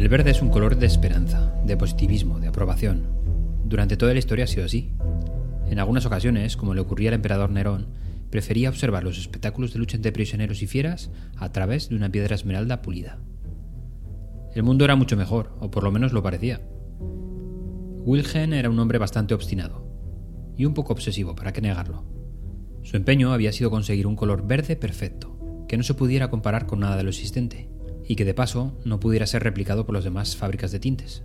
El verde es un color de esperanza, de positivismo, de aprobación. Durante toda la historia ha sido así. En algunas ocasiones, como le ocurría al emperador Nerón, prefería observar los espectáculos de lucha entre prisioneros y fieras a través de una piedra esmeralda pulida. El mundo era mucho mejor, o por lo menos lo parecía. Wilhelm era un hombre bastante obstinado, y un poco obsesivo, para qué negarlo. Su empeño había sido conseguir un color verde perfecto, que no se pudiera comparar con nada de lo existente, y que de paso no pudiera ser replicado por las demás fábricas de tintes.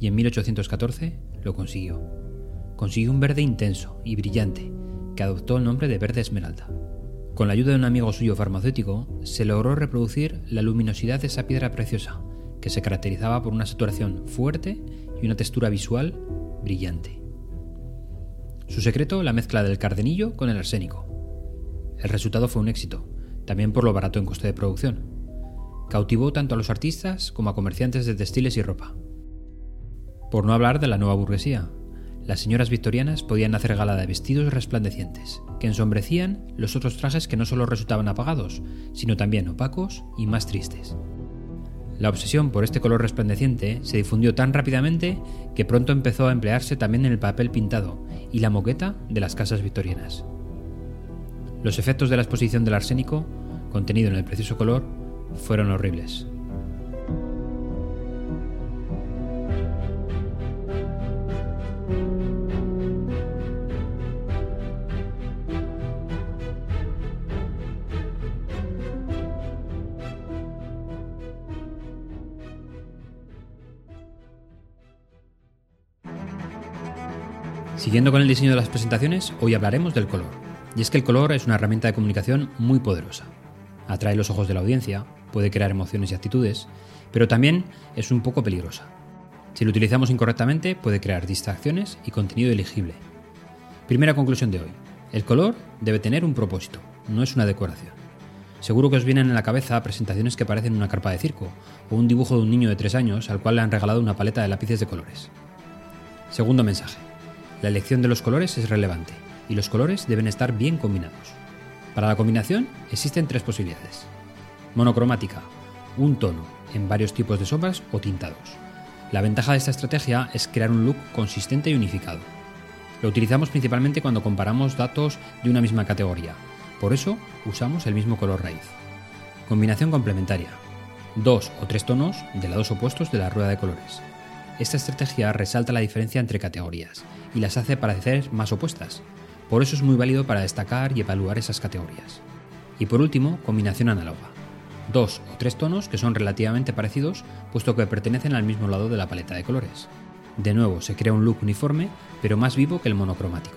Y en 1814 lo consiguió. Consiguió un verde intenso y brillante, que adoptó el nombre de verde esmeralda. Con la ayuda de un amigo suyo farmacéutico, se logró reproducir la luminosidad de esa piedra preciosa, que se caracterizaba por una saturación fuerte y una textura visual brillante. Su secreto, la mezcla del cardenillo con el arsénico. El resultado fue un éxito, también por lo barato en coste de producción. Cautivó tanto a los artistas como a comerciantes de textiles y ropa. Por no hablar de la nueva burguesía, las señoras victorianas podían hacer gala de vestidos resplandecientes, que ensombrecían los otros trajes que no solo resultaban apagados, sino también opacos y más tristes. La obsesión por este color resplandeciente se difundió tan rápidamente que pronto empezó a emplearse también en el papel pintado y la moqueta de las casas victorianas. Los efectos de la exposición del arsénico, contenido en el precioso color, fueron horribles. Siguiendo con el diseño de las presentaciones, hoy hablaremos del color. Y es que el color es una herramienta de comunicación muy poderosa. Atrae los ojos de la audiencia, puede crear emociones y actitudes, pero también es un poco peligrosa. Si lo utilizamos incorrectamente, puede crear distracciones y contenido elegible. Primera conclusión de hoy. El color debe tener un propósito, no es una decoración. Seguro que os vienen en la cabeza presentaciones que parecen una carpa de circo, o un dibujo de un niño de 3 años al cual le han regalado una paleta de lápices de colores. Segundo mensaje. La elección de los colores es relevante y los colores deben estar bien combinados. Para la combinación existen tres posibilidades. Monocromática, un tono en varios tipos de sombras o tintados. La ventaja de esta estrategia es crear un look consistente y unificado. Lo utilizamos principalmente cuando comparamos datos de una misma categoría, por eso usamos el mismo color raíz. Combinación complementaria. Dos o tres tonos de lados opuestos de la rueda de colores. Esta estrategia resalta la diferencia entre categorías y las hace parecer más opuestas. Por eso es muy válido para destacar y evaluar esas categorías. Y por último, combinación análoga. Dos o tres tonos que son relativamente parecidos puesto que pertenecen al mismo lado de la paleta de colores. De nuevo, se crea un look uniforme, pero más vivo que el monocromático.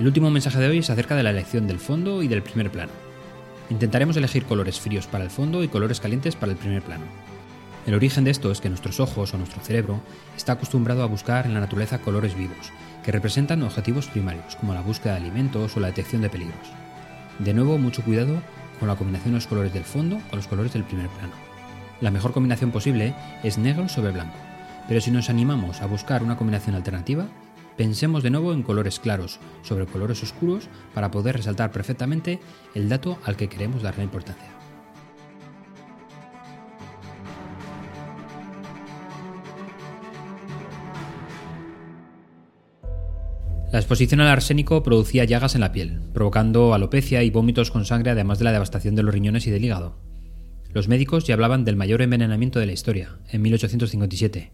El último mensaje de hoy es acerca de la elección del fondo y del primer plano. Intentaremos elegir colores fríos para el fondo y colores calientes para el primer plano. El origen de esto es que nuestros ojos o nuestro cerebro está acostumbrado a buscar en la naturaleza colores vivos, que representan objetivos primarios, como la búsqueda de alimentos o la detección de peligros. De nuevo, mucho cuidado con la combinación de los colores del fondo con los colores del primer plano. La mejor combinación posible es negro sobre blanco, pero si nos animamos a buscar una combinación alternativa, pensemos de nuevo en colores claros sobre colores oscuros para poder resaltar perfectamente el dato al que queremos darle importancia. La exposición al arsénico producía llagas en la piel, provocando alopecia y vómitos con sangre, además de la devastación de los riñones y del hígado. Los médicos ya hablaban del mayor envenenamiento de la historia, en 1857.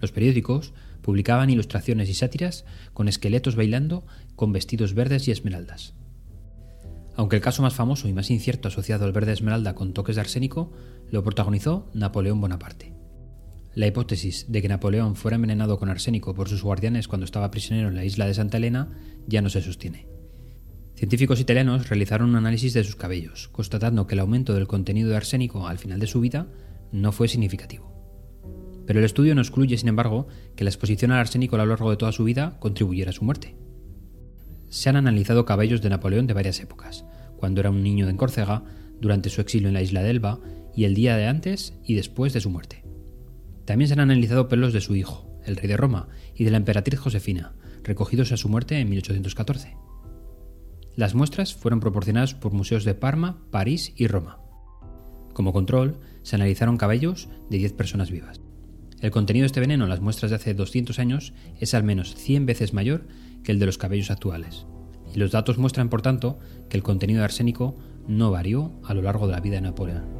Los periódicos publicaban ilustraciones y sátiras con esqueletos bailando con vestidos verdes y esmeraldas. Aunque el caso más famoso y más incierto asociado al verde esmeralda con toques de arsénico lo protagonizó Napoleón Bonaparte. La hipótesis de que Napoleón fuera envenenado con arsénico por sus guardianes cuando estaba prisionero en la isla de Santa Elena ya no se sostiene. Científicos italianos realizaron un análisis de sus cabellos, constatando que el aumento del contenido de arsénico al final de su vida no fue significativo. Pero el estudio no excluye, sin embargo, que la exposición al arsénico a lo largo de toda su vida contribuyera a su muerte. Se han analizado cabellos de Napoleón de varias épocas, cuando era un niño en Córcega, durante su exilio en la isla de Elba y el día de antes y después de su muerte. También se han analizado pelos de su hijo, el rey de Roma, y de la emperatriz Josefina, recogidos a su muerte en 1814. Las muestras fueron proporcionadas por museos de Parma, París y Roma. Como control, se analizaron cabellos de 10 personas vivas. El contenido de este veneno en las muestras de hace 200 años es al menos 100 veces mayor que el de los cabellos actuales. Y los datos muestran, por tanto, que el contenido de arsénico no varió a lo largo de la vida de Napoleón.